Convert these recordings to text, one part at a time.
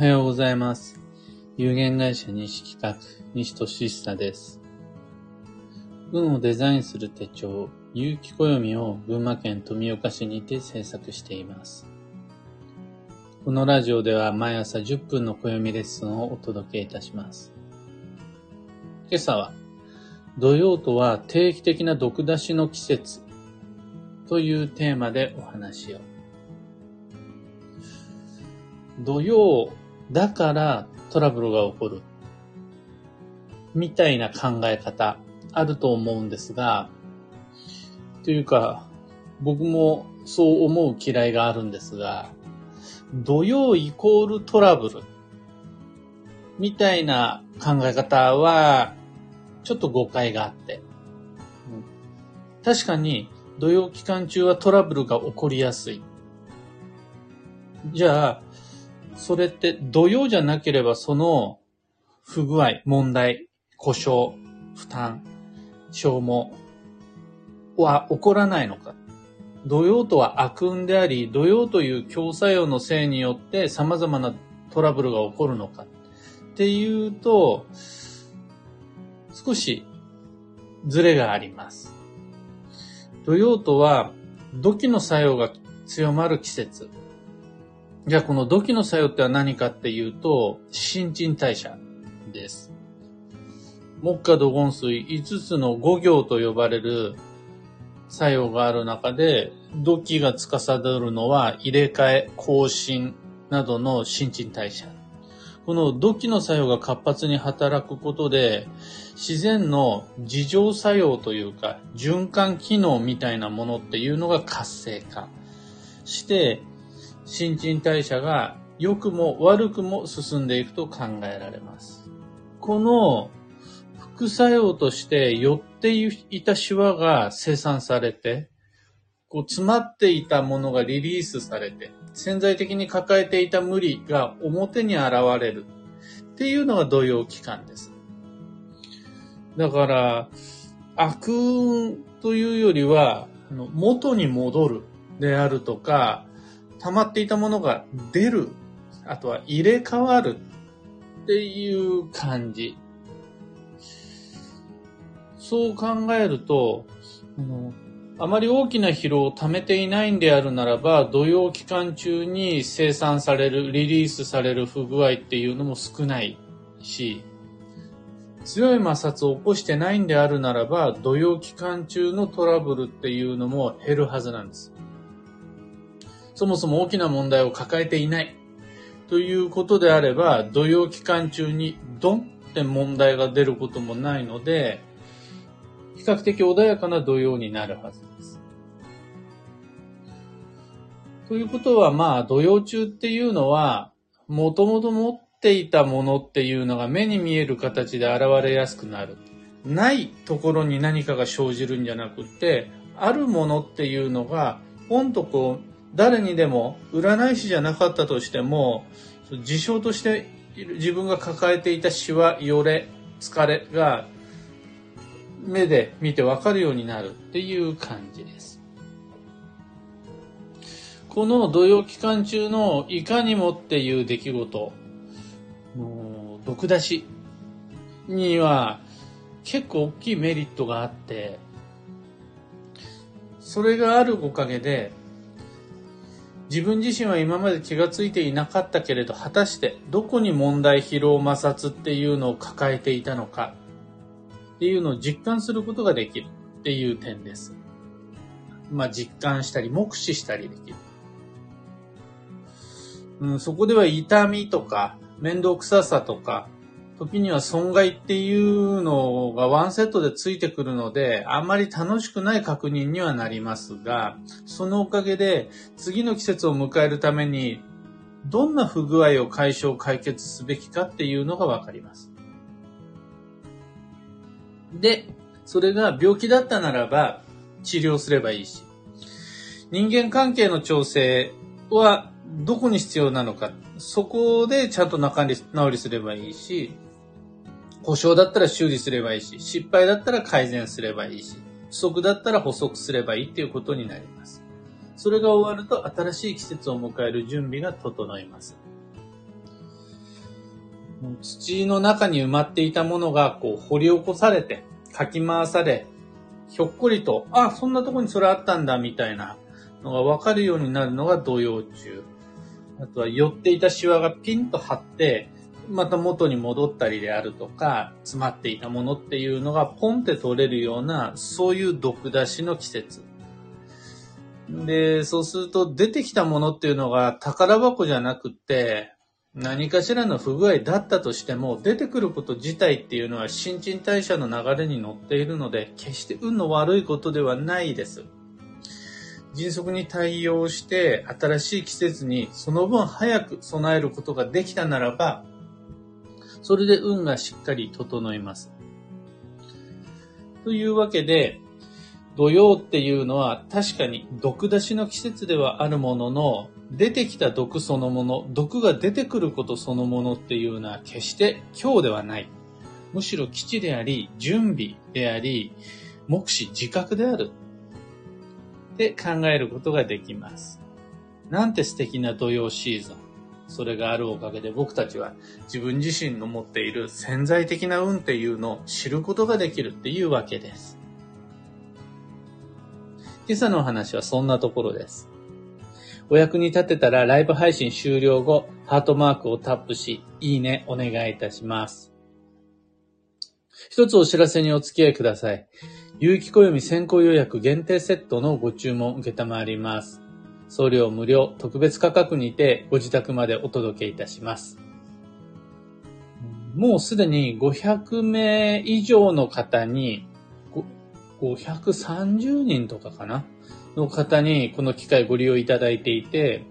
おはようございます。有限会社西企画、西俊久です。運をデザインする手帳、有機暦を群馬県富岡市にて制作しています。このラジオでは毎朝10分の暦レッスンをお届けいたします。今朝は、土曜とは定期的な毒出しの季節というテーマでお話を。土曜だからトラブルが起こる。みたいな考え方あると思うんですが、というか、僕もそう思う嫌いがあるんですが、土曜イコールトラブルみたいな考え方は、ちょっと誤解があって。確かに土曜期間中はトラブルが起こりやすい。じゃあ、それって土曜じゃなければその不具合、問題、故障、負担、消耗は起こらないのか。土曜とは悪運であり、土曜という強作用のせいによって様々なトラブルが起こるのか。っていうと、少しズレがあります。土曜とは土器の作用が強まる季節。じゃあこの土器の作用っては何かっていうと、新陳代謝です。木下土金水5つの五行と呼ばれる作用がある中で、土器が司るのは入れ替え、更新などの新陳代謝。この土器の作用が活発に働くことで、自然の自浄作用というか、循環機能みたいなものっていうのが活性化して、新陳代謝が良くも悪くも進んでいくと考えられます。この副作用として寄っていたシワが生産されて、こう詰まっていたものがリリースされて、潜在的に抱えていた無理が表に現れるっていうのが土曜期間です。だから、悪運というよりは、元に戻るであるとか、溜まっていたものが出る、あとは入れ替わるっていう感じ。そう考えると、あのあまり大きな疲労を溜めていないんであるならば、土曜期間中に生産される、リリースされる不具合っていうのも少ないし、強い摩擦を起こしてないんであるならば、土曜期間中のトラブルっていうのも減るはずなんです。そもそも大きな問題を抱えていないということであれば、土曜期間中にドンって問題が出ることもないので、比較的穏やかな土曜になるはずです。ということは、まあ、土曜中っていうのは、もともと持っていたものっていうのが目に見える形で現れやすくなる。ないところに何かが生じるんじゃなくて、あるものっていうのが、ポンとこう、誰にでも、占い師じゃなかったとしても、事象として自分が抱えていたシワ、よれ、疲れが、目で見てわかるようになるっていう感じです。この土曜期間中のいかにもっていう出来事、もう毒出しには結構大きいメリットがあって、それがあるおかげで、自分自身は今まで気がついていなかったけれど、果たしてどこに問題、疲労、摩擦っていうのを抱えていたのかっていうのを実感することができるっていう点です。まあ実感したり、目視したりできる。うん、そこでは痛みとか、面倒くささとか、時には損害っていうのがワンセットでついてくるので、あんまり楽しくない確認にはなりますが、そのおかげで次の季節を迎えるために、どんな不具合を解消、解決すべきかっていうのがわかります。で、それが病気だったならば治療すればいいし、人間関係の調整はどこに必要なのか、そこでちゃんと中治りすればいいし、故障だったら修理すればいいし、失敗だったら改善すればいいし、不足だったら補足すればいいっていうことになります。それが終わると新しい季節を迎える準備が整います。土の中に埋まっていたものがこう掘り起こされて、かき回され、ひょっこりと、あ、そんなとこにそれあったんだ、みたいなのがわかるようになるのが土曜中。あとは寄っていたシワがピンと張って、また元に戻ったりであるとか、詰まっていたものっていうのがポンって取れるような、そういう毒出しの季節。で、そうすると出てきたものっていうのが宝箱じゃなくて、何かしらの不具合だったとしても、出てくること自体っていうのは新陳代謝の流れに乗っているので、決して運の悪いことではないです。迅速に対応して、新しい季節にその分早く備えることができたならば、それで運がしっかり整います。というわけで、土曜っていうのは確かに毒出しの季節ではあるものの、出てきた毒そのもの、毒が出てくることそのものっていうのは決して今日ではない。むしろ基地であり、準備であり、目視自覚である。って考えることができます。なんて素敵な土曜シーズン。それがあるおかげで僕たちは自分自身の持っている潜在的な運っていうのを知ることができるっていうわけです。今朝のお話はそんなところです。お役に立てたらライブ配信終了後、ハートマークをタップし、いいねお願いいたします。一つお知らせにお付き合いください。有機暦先行予約限定セットのご注文を受けたまわります。送料無料特別価格にてご自宅までお届けいたします。もうすでに500名以上の方に、530人とかかな？の方にこの機会ご利用いただいていて、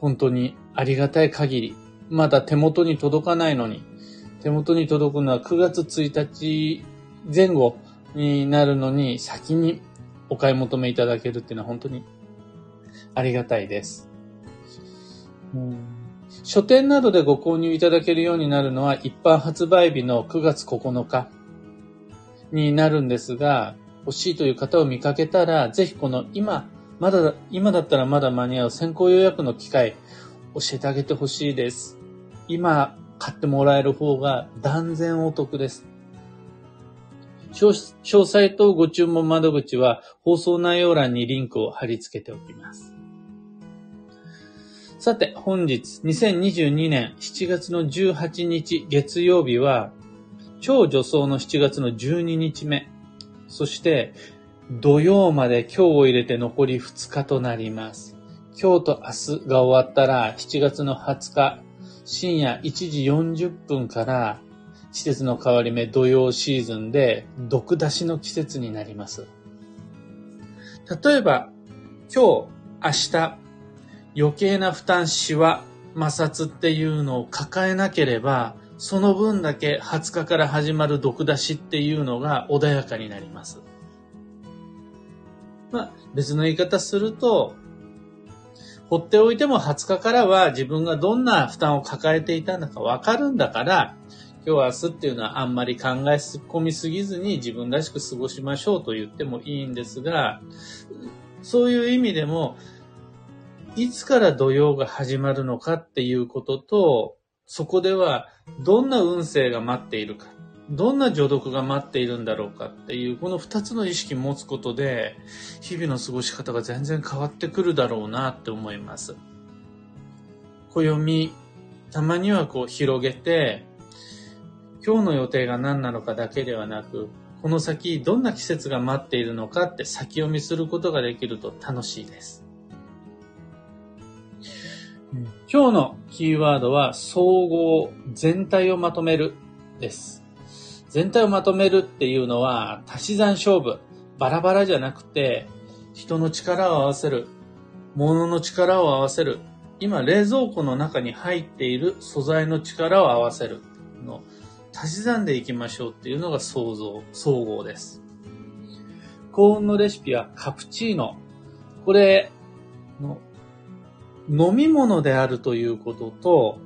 本当にありがたい限り、まだ手元に届かないのに、手元に届くのは9月1日前後になるのに先にお買い求めいただけるっていうのは本当にありがたいです。書店などでご購入いただけるようになるのは一般発売日の9月9日になるんですが、欲しいという方を見かけたら、ぜひこの今、まだ、今だったらまだ間に合う先行予約の機会、教えてあげてほしいです。今、買ってもらえる方が断然お得です。詳細とご注文窓口は放送内容欄にリンクを貼り付けておきます。さて、本日2022年7月の18日月曜日は超女装の7月の12日目。そして、土曜まで今日を入れて残り2日となります。今日と明日が終わったら7月の20日深夜1時40分から季節の変わり目土曜シーズンで毒出しの季節になります。例えば、今日、明日、余計な負担、しわ、摩擦っていうのを抱えなければ、その分だけ20日から始まる毒出しっていうのが穏やかになります。まあ、別の言い方すると、放っておいても20日からは自分がどんな負担を抱えていたんだかわかるんだから、今日明日っていうのはあんまり考え込みすぎずに自分らしく過ごしましょうと言ってもいいんですが、そういう意味でも、いつから土曜が始まるのかっていうことと、そこではどんな運勢が待っているか、どんな除毒が待っているんだろうかっていう、この二つの意識持つことで、日々の過ごし方が全然変わってくるだろうなって思います。暦、たまにはこう広げて、今日の予定が何なのかだけではなく、この先どんな季節が待っているのかって先読みすることができると楽しいです。今日のキーワードは総合、全体をまとめるです。全体をまとめるっていうのは足し算勝負、バラバラじゃなくて人の力を合わせる、物の力を合わせる、今冷蔵庫の中に入っている素材の力を合わせるの足し算でいきましょうっていうのが想像、総合です。幸運のレシピはカプチーノ。これの飲み物であるということと、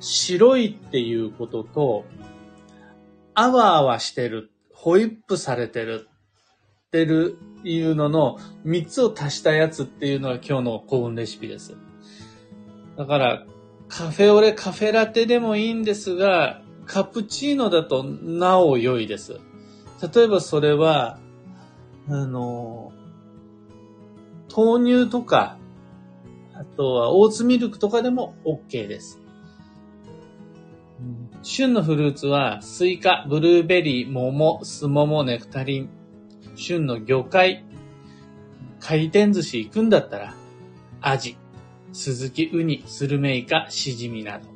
白いっていうことと、あわあわしてる、ホイップされてるってるいうのの3つを足したやつっていうのが今日の幸運レシピです。だから、カフェオレ、カフェラテでもいいんですが、カプチーノだとなお良いです。例えばそれは、あの、豆乳とか、あとはオーツミルクとかでも OK です。旬のフルーツは、スイカ、ブルーベリー、桃、スモモ、ネクタリン。旬の魚介、回転寿司行くんだったら、アジ、スズキ、ウニ、スルメイカ、シジミなど。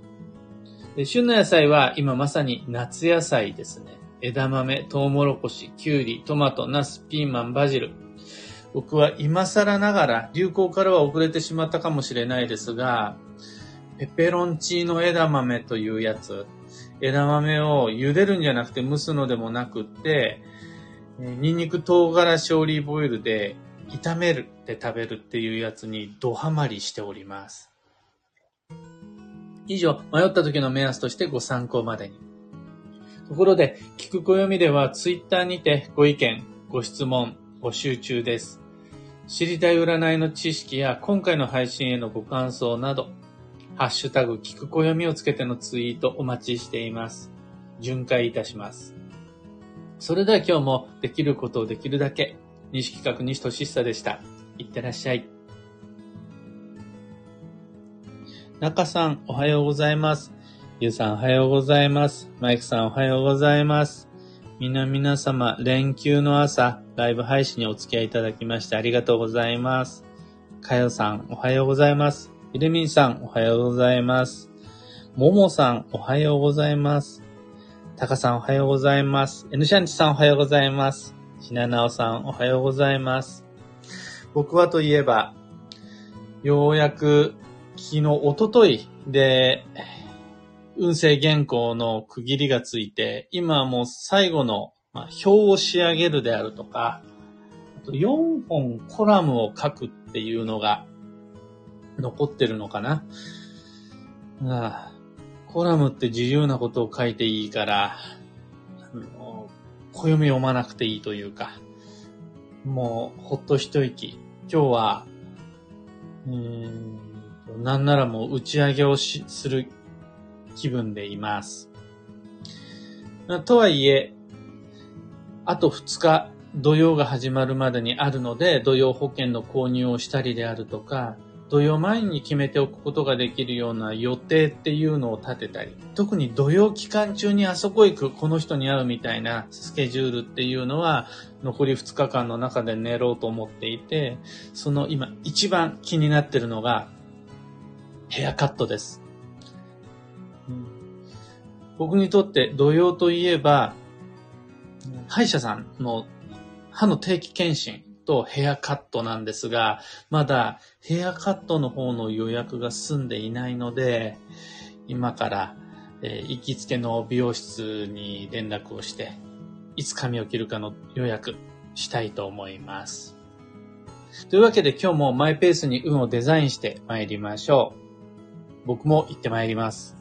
で旬の野菜は今まさに夏野菜ですね。枝豆、トウモロコシ、キュウリ、トマト、ナス、ピーマン、バジル。僕は今更ながら流行からは遅れてしまったかもしれないですが、ペペロンチーノ枝豆というやつ、枝豆を茹でるんじゃなくて蒸すのでもなくって、ニンニク唐辛子オリーブオイルで炒めるって食べるっていうやつにドハマりしております。以上、迷った時の目安としてご参考までに。ところで、聞く暦ではツイッターにてご意見、ご質問、募集中です。知りたい占いの知識や今回の配信へのご感想など、ハッシュタグ、聞く暦をつけてのツイートお待ちしています。巡回いたします。それでは今日もできることをできるだけ、西企画西俊久でした。いってらっしゃい。中さん、おはようございます。ゆうさん、おはようございます。マイクさん、おはようございます。みな皆様、連休の朝、ライブ配信にお付き合いいただきましてありがとうございます。かよさん、おはようございます。ひでみんさん、おはようございます。ももさん、おはようございます。たかさん、おはようございます。N シャンチさん、おはようございます。ひななおさん、おはようございます。僕はといえば、ようやく、昨日、おとといで、運勢原稿の区切りがついて、今はもう最後の、まあ、表を仕上げるであるとか、あと4本コラムを書くっていうのが残ってるのかな。ああコラムって自由なことを書いていいから、あの暦読まなくていいというか、もうほっと一息。今日は、うん、なんならもう打ち上げをしする気分でいます。とはいえ、あと2日土曜が始まるまでにあるので、土曜保険の購入をしたりであるとか、土曜前に決めておくことができるような予定っていうのを立てたり、特に土曜期間中にあそこ行く、この人に会うみたいなスケジュールっていうのは、残り2日間の中で寝ろうと思っていて、その今一番気になってるのが、ヘアカットです。うん僕にとって土曜といえば、歯医者さんの歯の定期検診とヘアカットなんですが、まだヘアカットの方の予約が済んでいないので、今から、えー、行きつけの美容室に連絡をして、いつ髪を切るかの予約したいと思います。というわけで今日もマイペースに運をデザインして参りましょう。僕も行ってまいります。